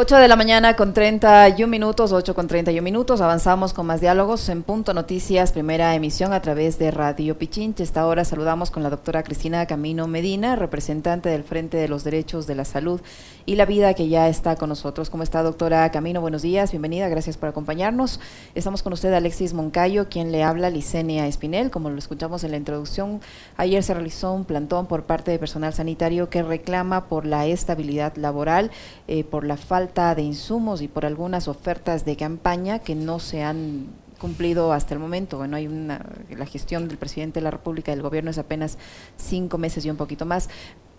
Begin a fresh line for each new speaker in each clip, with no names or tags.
8 de la mañana con 31 minutos, 8 con 31 minutos. Avanzamos con más diálogos en Punto Noticias, primera emisión a través de Radio Pichinche. Esta hora saludamos con la doctora Cristina Camino Medina, representante del Frente de los Derechos de la Salud y la Vida, que ya está con nosotros. ¿Cómo está, doctora Camino? Buenos días, bienvenida, gracias por acompañarnos. Estamos con usted, Alexis Moncayo, quien le habla, Licenia Espinel. Como lo escuchamos en la introducción, ayer se realizó un plantón por parte de personal sanitario que reclama por la estabilidad laboral, eh, por la falta de insumos y por algunas ofertas de campaña que no se han cumplido hasta el momento. Bueno, hay una, la gestión del presidente de la República del gobierno es apenas cinco meses y un poquito más,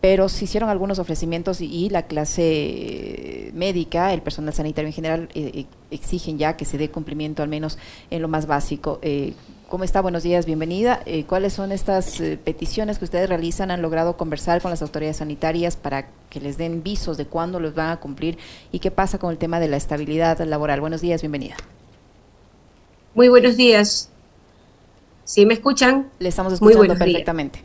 pero se hicieron algunos ofrecimientos y, la clase médica, el personal sanitario en general, eh, eh, exigen ya que se dé cumplimiento al menos en lo más básico. Eh, ¿Cómo está? Buenos días, bienvenida. Eh, ¿Cuáles son estas eh, peticiones que ustedes realizan? ¿Han logrado conversar con las autoridades sanitarias para que les den visos de cuándo los van a cumplir? ¿Y qué pasa con el tema de la estabilidad laboral? Buenos días, bienvenida.
Muy buenos días. ¿Sí me escuchan?
Le estamos escuchando perfectamente.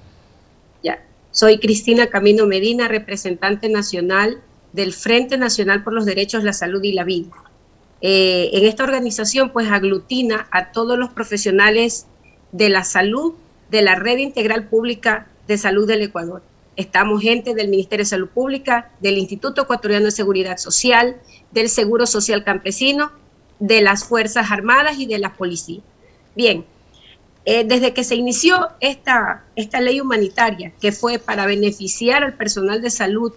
Ya. Soy Cristina Camino Medina, representante nacional del Frente Nacional por los Derechos, la Salud y la Vida. Eh, en esta organización pues aglutina a todos los profesionales de la salud de la Red Integral Pública de Salud del Ecuador. Estamos gente del Ministerio de Salud Pública, del Instituto Ecuatoriano de Seguridad Social, del Seguro Social Campesino, de las Fuerzas Armadas y de la Policía. Bien, eh, desde que se inició esta, esta ley humanitaria, que fue para beneficiar al personal de salud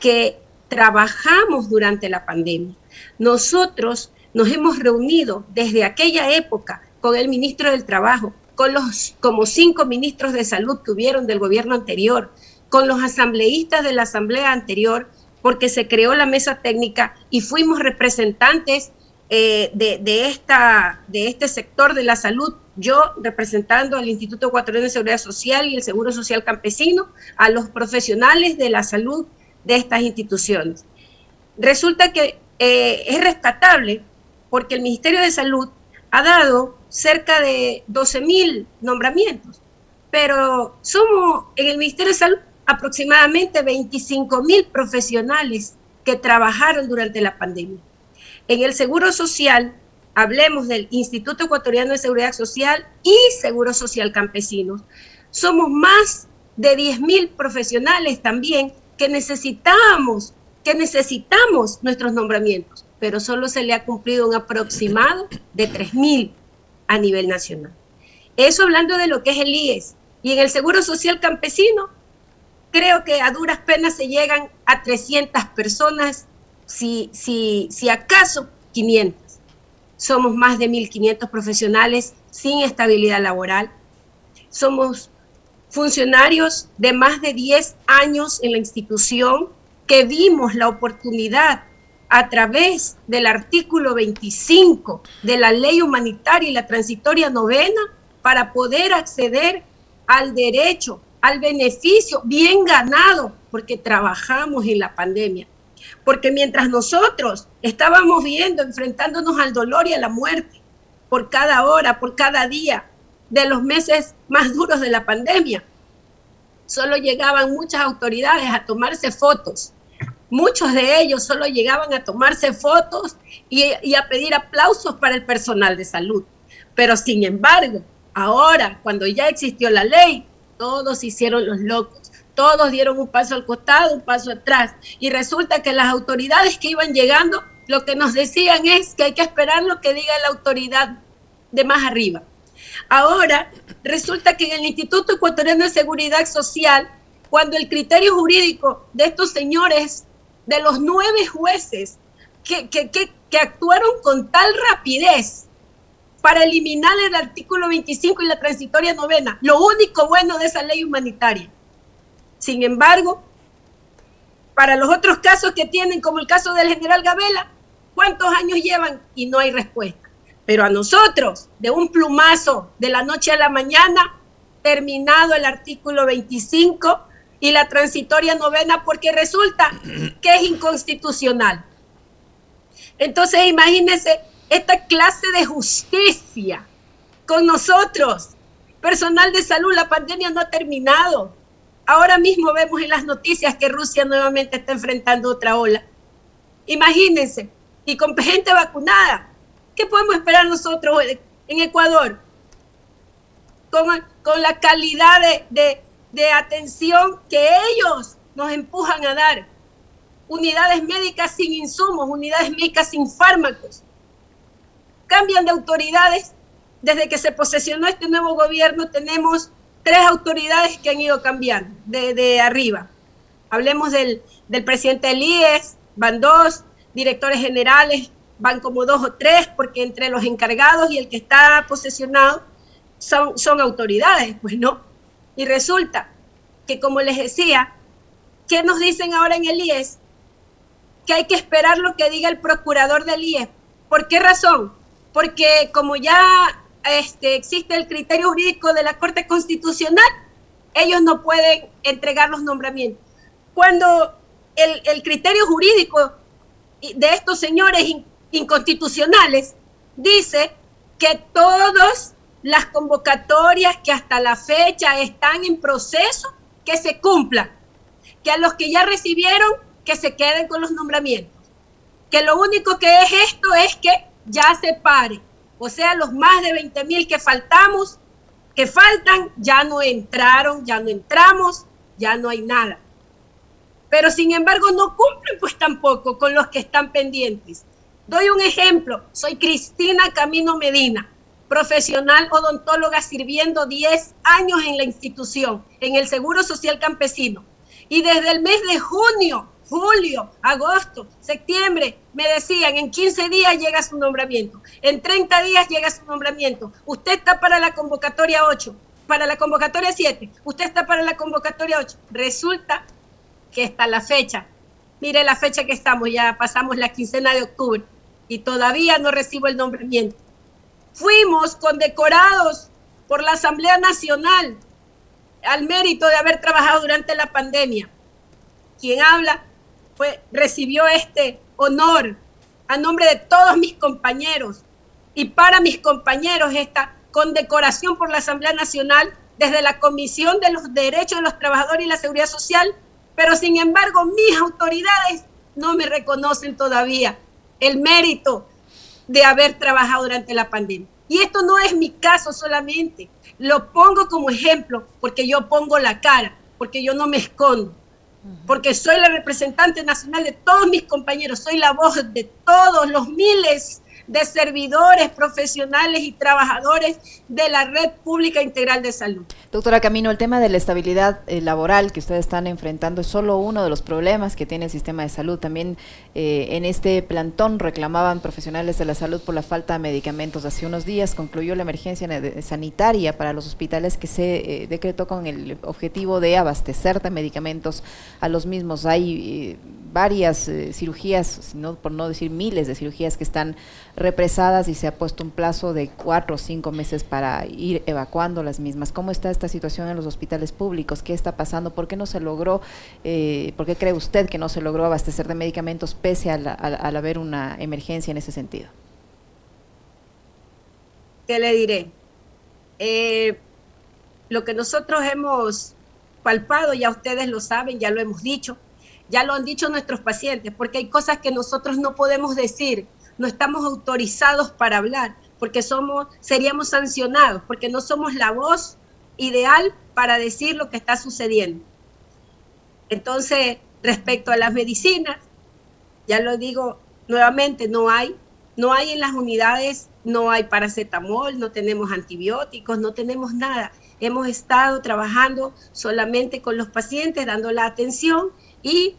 que trabajamos durante la pandemia, nosotros nos hemos reunido desde aquella época con el ministro del Trabajo, con los como cinco ministros de salud que hubieron del gobierno anterior, con los asambleístas de la asamblea anterior, porque se creó la mesa técnica y fuimos representantes eh, de, esta, de este sector de la salud, yo representando al Instituto Ecuatoriano de Seguridad Social y el Seguro Social Campesino, a los profesionales de la salud de estas instituciones. Resulta que eh, es rescatable porque el Ministerio de Salud ha dado cerca de 12 mil nombramientos, pero somos en el Ministerio de Salud aproximadamente 25 mil profesionales que trabajaron durante la pandemia. En el Seguro Social, hablemos del Instituto Ecuatoriano de Seguridad Social y Seguro Social Campesinos. Somos más de 10 mil profesionales también que necesitamos que necesitamos nuestros nombramientos, pero solo se le ha cumplido un aproximado de 3.000 a nivel nacional. Eso hablando de lo que es el IES. Y en el Seguro Social Campesino, creo que a duras penas se llegan a 300 personas, si, si, si acaso 500. Somos más de 1.500 profesionales sin estabilidad laboral. Somos funcionarios de más de 10 años en la institución que vimos la oportunidad a través del artículo 25 de la ley humanitaria y la transitoria novena para poder acceder al derecho, al beneficio bien ganado, porque trabajamos en la pandemia. Porque mientras nosotros estábamos viendo, enfrentándonos al dolor y a la muerte, por cada hora, por cada día de los meses más duros de la pandemia, solo llegaban muchas autoridades a tomarse fotos Muchos de ellos solo llegaban a tomarse fotos y, a pedir aplausos para el personal de salud. Pero sin embargo, ahora, cuando ya existió la ley, todos hicieron los locos, todos dieron un paso al costado, un paso atrás. Y resulta que las autoridades que iban llegando, lo que nos decían es que hay que esperar lo que diga la autoridad de más arriba. Ahora, resulta que en el Instituto Ecuatoriano de Seguridad Social, cuando el criterio jurídico de estos señores de los nueve jueces que, que, actuaron con tal rapidez para eliminar el artículo 25 y la transitoria novena, lo único bueno de esa ley humanitaria. Sin embargo, para los otros casos que tienen, como el caso del general Gabela, ¿cuántos años llevan? Y no hay respuesta. Pero a nosotros, de un plumazo, de la noche a la mañana, terminado el artículo 25, y la transitoria novena porque resulta que es inconstitucional. Entonces imagínense esta clase de justicia con nosotros. Personal de salud, la pandemia no ha terminado. Ahora mismo vemos en las noticias que Rusia nuevamente está enfrentando otra ola. Imagínense, y con gente vacunada. ¿Qué podemos esperar nosotros en Ecuador? Con, con la calidad de, de atención que ellos nos empujan a dar. Unidades médicas sin insumos, unidades médicas sin fármacos. Cambian de autoridades. Desde que se posesionó este nuevo gobierno tenemos tres autoridades que han ido cambiando de, arriba. Hablemos del, del presidente del IES, van dos, directores generales, van como dos o tres, porque entre los encargados y el que está posesionado son, son autoridades, pues no. Y resulta que, como les decía, ¿qué nos dicen ahora en el IES? Que hay que esperar lo que diga el procurador del IES. ¿Por qué razón? Porque como ya este, existe el criterio jurídico de la Corte Constitucional, ellos no pueden entregar los nombramientos. Cuando el, el criterio jurídico de estos señores inconstitucionales dice que todas las convocatorias que hasta la fecha están en proceso, que se cumplan, que a los que ya recibieron, que se queden con los nombramientos, que lo único que es esto es que ya se pare, o sea, los más de 20 mil que faltamos, que faltan, ya no entraron, ya no entramos, ya no hay nada pero sin embargo no cumplen pues tampoco con los que están pendientes. Doy un ejemplo, soy Cristina Camino Medina, profesional odontóloga sirviendo 10 años en la institución, en el Seguro Social Campesino. Y desde el mes de junio, julio, agosto, septiembre, me decían, en 15 días llega su nombramiento, en 30 días llega su nombramiento, usted está para la convocatoria 8, para la convocatoria 7, usted está para la convocatoria 8. Resulta que está la fecha. Mire la fecha que estamos, ya pasamos la quincena de octubre y todavía no recibo el nombramiento. Fuimos condecorados por la Asamblea Nacional al mérito de haber trabajado durante la pandemia. Quien habla fue, recibió este honor a nombre de todos mis compañeros y para mis compañeros esta condecoración por la Asamblea Nacional desde la Comisión de los Derechos de los Trabajadores y la Seguridad Social pero sin embargo mis autoridades no me reconocen todavía el mérito de haber trabajado durante la pandemia. Y esto no es mi caso solamente, lo pongo como ejemplo porque yo pongo la cara, porque yo no me escondo, porque soy la representante nacional de todos mis compañeros, soy la voz de todos los miles de servidores profesionales y trabajadores de la red pública integral de salud.
Doctora Camino, el tema de la estabilidad eh, laboral que ustedes están enfrentando es solo uno de los problemas que tiene el sistema de salud. También eh, en este plantón reclamaban profesionales de la salud por la falta de medicamentos. Hace unos días concluyó la emergencia sanitaria para los hospitales que se eh, decretó con el objetivo de abastecer de medicamentos a los mismos. Hay varias cirugías, por no decir miles de cirugías que están represadas y se ha puesto un plazo de cuatro o cinco meses para ir evacuando las mismas. ¿Cómo está esta situación en los hospitales públicos? ¿Qué está pasando? ¿Por qué no se logró, eh, por qué cree usted que no se logró abastecer de medicamentos pese al haber una emergencia en ese sentido?
¿Qué le diré? Eh, lo que nosotros hemos palpado, ya ustedes lo saben, ya lo hemos dicho, ya lo han dicho nuestros pacientes, porque hay cosas que nosotros no podemos decir no estamos autorizados para hablar, porque somos, seríamos sancionados, porque no somos la voz ideal para decir lo que está sucediendo. Entonces, respecto a las medicinas, ya lo digo nuevamente, no hay, no hay en las unidades, no hay paracetamol, no tenemos antibióticos, no tenemos nada. Hemos estado trabajando solamente con los pacientes, dando la atención y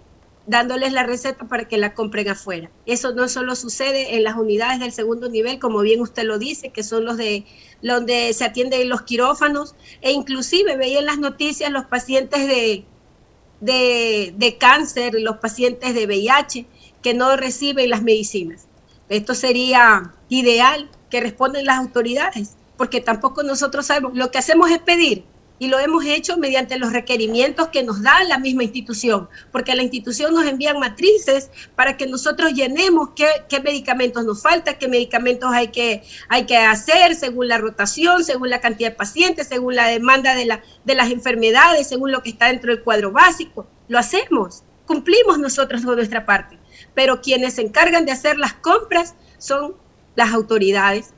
dándoles la receta para que la compren afuera. Eso no solo sucede en las unidades del segundo nivel, como bien usted lo dice, que son los de donde se atienden los quirófanos, e inclusive veía en las noticias los pacientes de, de, de cáncer, los pacientes de VIH, que no reciben las medicinas. Esto sería ideal que respondan las autoridades, porque tampoco nosotros sabemos, lo que hacemos es pedir, y lo hemos hecho mediante los requerimientos que nos da la misma institución, porque la institución nos envía matrices para que nosotros llenemos qué, medicamentos nos falta, qué medicamentos hay que, hay que hacer según la rotación, según la cantidad de pacientes, según la demanda de, la, de las enfermedades, según lo que está dentro del cuadro básico. Lo hacemos, cumplimos nosotros con nuestra parte. pero quienes se encargan de hacer las compras son las autoridades.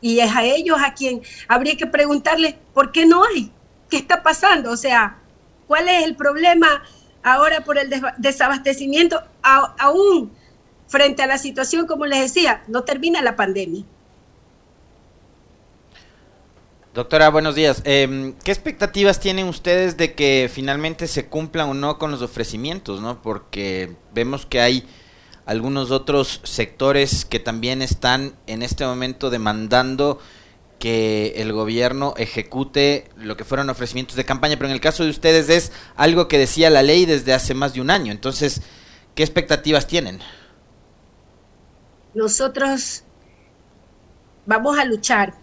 Y es a ellos a quien habría que preguntarles por qué no hay, qué está pasando, o sea, cuál es el problema ahora por el desabastecimiento, aún frente a la situación, como les decía, no termina la pandemia.
Doctora, buenos días. Em, ¿Qué expectativas tienen ustedes de que finalmente se cumplan o no con los ofrecimientos? ¿no? Porque vemos que hay algunos otros sectores que también están en este momento demandando que el gobierno ejecute lo que fueron ofrecimientos de campaña, pero en el caso de ustedes es algo que decía la ley desde hace más de un año. Entonces, ¿qué expectativas tienen?
Nosotros vamos a luchar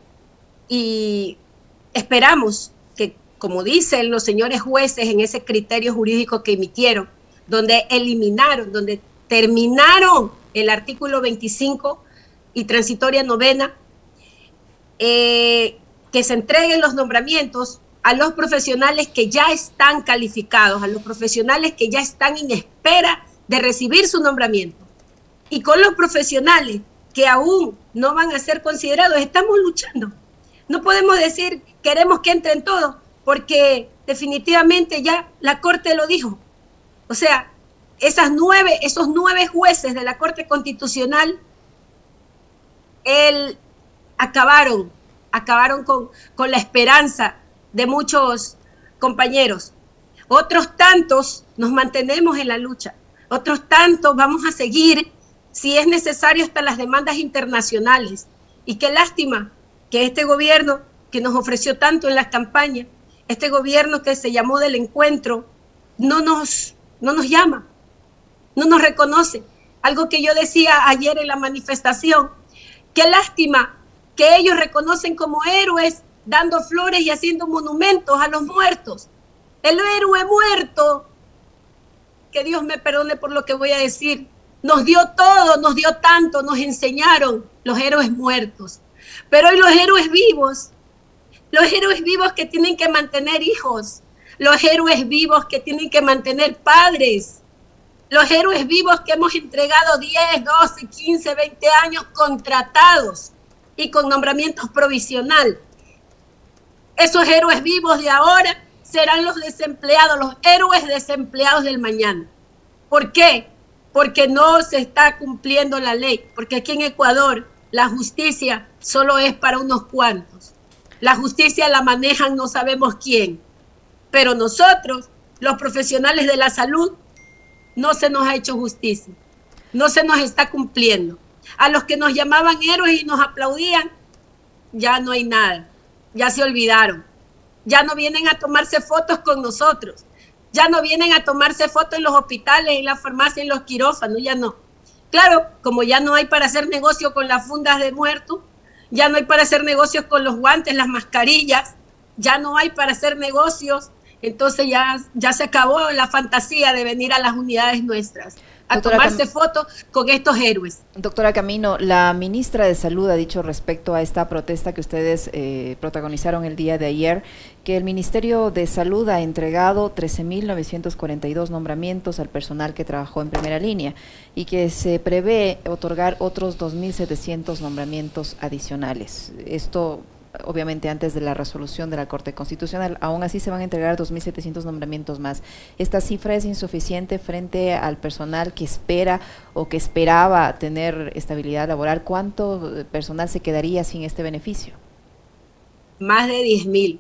y Esperamos que, como dicen los señores jueces en ese criterio jurídico que emitieron, donde eliminaron, donde terminaron el artículo 25 y transitoria novena, eh, que se entreguen los nombramientos a los profesionales que ya están calificados, a los profesionales que ya están en espera de recibir su nombramiento. Y con los profesionales que aún no van a ser considerados, estamos luchando. No podemos decir queremos que entren todos, porque definitivamente ya la Corte lo dijo. O sea, esas nueve, esos nueve jueces de la Corte Constitucional, él, acabaron, acabaron con, con la esperanza de muchos compañeros. Otros tantos nos mantenemos en la lucha. Otros tantos vamos a seguir, si es necesario, hasta las demandas internacionales. Y qué lástima que este gobierno que nos ofreció tanto en las campañas, este gobierno que se llamó del encuentro, no nos, no nos llama, no nos reconoce. Algo que yo decía ayer en la manifestación, qué lástima que ellos reconocen como héroes dando flores y haciendo monumentos a los muertos. El héroe muerto, que Dios me perdone por lo que voy a decir, nos dio todo, nos dio tanto, nos enseñaron los héroes muertos. Pero hoy los héroes vivos los héroes vivos que tienen que mantener hijos, los héroes vivos que tienen que mantener padres, los héroes vivos que hemos entregado 10, 12, 15, 20 años contratados y con nombramientos provisional. Esos héroes vivos de ahora serán los desempleados, los héroes desempleados del mañana. ¿Por qué? Porque no se está cumpliendo la ley, porque aquí en Ecuador la justicia solo es para unos cuantos. La justicia la manejan no sabemos quién, pero nosotros, los profesionales de la salud, no se nos ha hecho justicia, no se nos está cumpliendo. A los que nos llamaban héroes y nos aplaudían, ya no hay nada, ya se olvidaron, ya no vienen a tomarse fotos con nosotros, ya no vienen a tomarse fotos en los hospitales, en la farmacia, en los quirófanos, ya no. Claro, como ya no hay para hacer negocio con las fundas de muertos, ya no hay para hacer negocios con los guantes, las mascarillas, ya no hay para hacer negocios, entonces ya, ya se acabó la fantasía de venir a las unidades nuestras a tomarse fotos con estos héroes.
Doctora Camino, la ministra de Salud ha dicho respecto a esta protesta que ustedes eh, protagonizaron el día de ayer, que el Ministerio de Salud ha entregado 13.942 nombramientos al personal que trabajó en primera línea y que se prevé otorgar otros 2.700 nombramientos adicionales. Esto obviamente antes de la resolución de la Corte Constitucional. Aún así se van a entregar 2.700 nombramientos más. ¿Esta cifra es insuficiente frente al personal que espera o que esperaba tener estabilidad laboral? ¿Cuánto eh, personal se quedaría sin este beneficio?
Más de 10.000.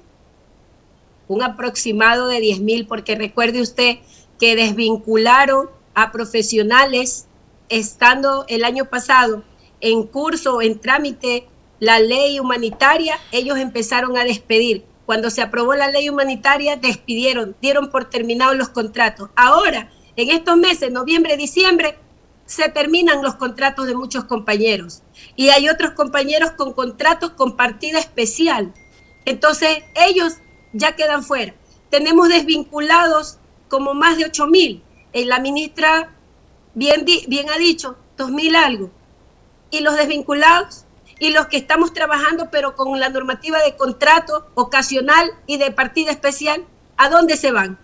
Un aproximado de 10.000, porque recuerde usted que desvincularon a profesionales estando el año pasado en curso, en trámite la ley humanitaria, ellos empezaron a despedir. Cuando se aprobó la ley humanitaria, despidieron, dieron por terminados los contratos. Ahora, en estos meses, noviembre, diciembre, se terminan los contratos de muchos compañeros. Y hay otros compañeros con contratos con partida especial. Entonces, ellos ya quedan fuera. Tenemos desvinculados como más de 8 mil. Eh, la ministra bien, bien ha dicho, 2 mil algo. Y los desvinculados, y los que estamos trabajando pero con la normativa de contrato ocasional y de partida especial, ¿a dónde se van?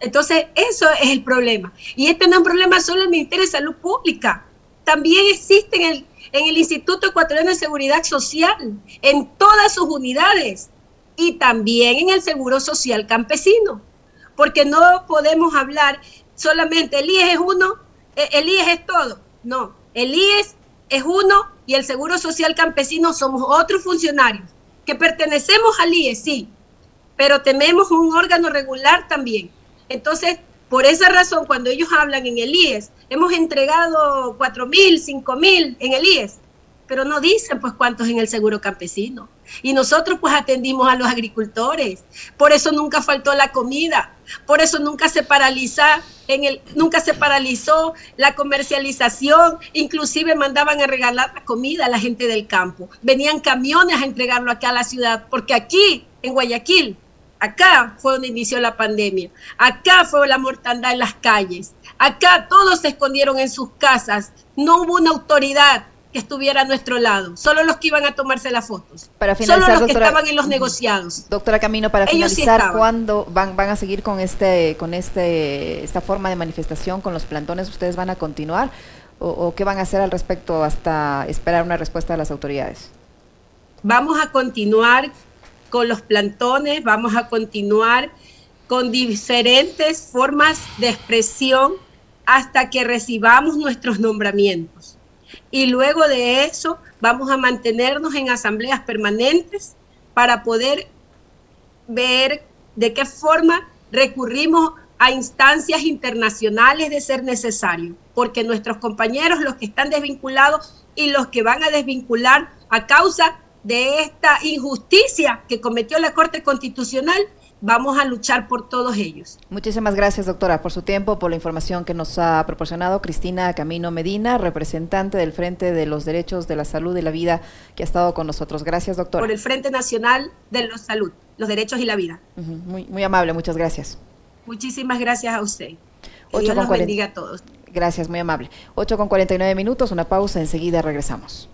Entonces, eso es el problema. Y este no es un problema solo del Ministerio de Salud Pública. También existe en el, en el Instituto Ecuatoriano de Seguridad Social, en todas sus unidades y también en el Seguro Social Campesino. Porque no podemos hablar solamente el IES es uno, e, el IES es todo. No, el IES es uno y el Seguro Social Campesino somos otros funcionarios que pertenecemos al IES, sí, pero tenemos un órgano regular también. Entonces, por esa razón, cuando ellos hablan en el IES, hemos entregado cuatro mil, cinco mil en el IES, pero no dicen pues cuántos en el seguro campesino. Y nosotros pues atendimos a los agricultores. Por eso nunca faltó la comida. Por eso nunca se paralizó en el nunca se paralizó la comercialización, inclusive mandaban a regalar la comida a la gente del campo. Venían camiones a entregarlo acá a la ciudad, porque aquí en Guayaquil Acá fue donde inició la pandemia. Acá fue la mortandad en las calles. Acá todos se escondieron en sus casas. No hubo una autoridad que estuviera a nuestro lado. Solo los que iban a tomarse las fotos.
Para finalizar,
Solo los que estaban en los negociados.
Doctora Camino, para finalizar, ¿cuándo van, van a seguir con este, con este, esta forma de manifestación, con los plantones? ¿Ustedes van a continuar? ¿O, o qué van a hacer al respecto hasta esperar una respuesta de las autoridades?
Vamos a continuar con los plantones, vamos a continuar con diferentes formas de expresión hasta que recibamos nuestros nombramientos. Y luego de eso vamos a mantenernos en asambleas permanentes para poder ver de qué forma recurrimos a instancias internacionales de ser necesario, porque nuestros compañeros, los que están desvinculados y los que van a desvincular a causa de esta injusticia que cometió la Corte Constitucional, vamos a luchar por todos ellos.
Muchísimas gracias, doctora, por su tiempo, por la información que nos ha proporcionado Cristina Camino Medina, representante del Frente de los Derechos de la Salud y la Vida, que ha estado con nosotros. Gracias, doctora.
Por el Frente Nacional de la Salud, los Derechos y la Vida.
muy, muy amable, muchas gracias.
Muchísimas gracias a usted. Que Dios los bendiga a todos.
Gracias, muy amable. 8 con 49 minutos, una pausa, enseguida regresamos.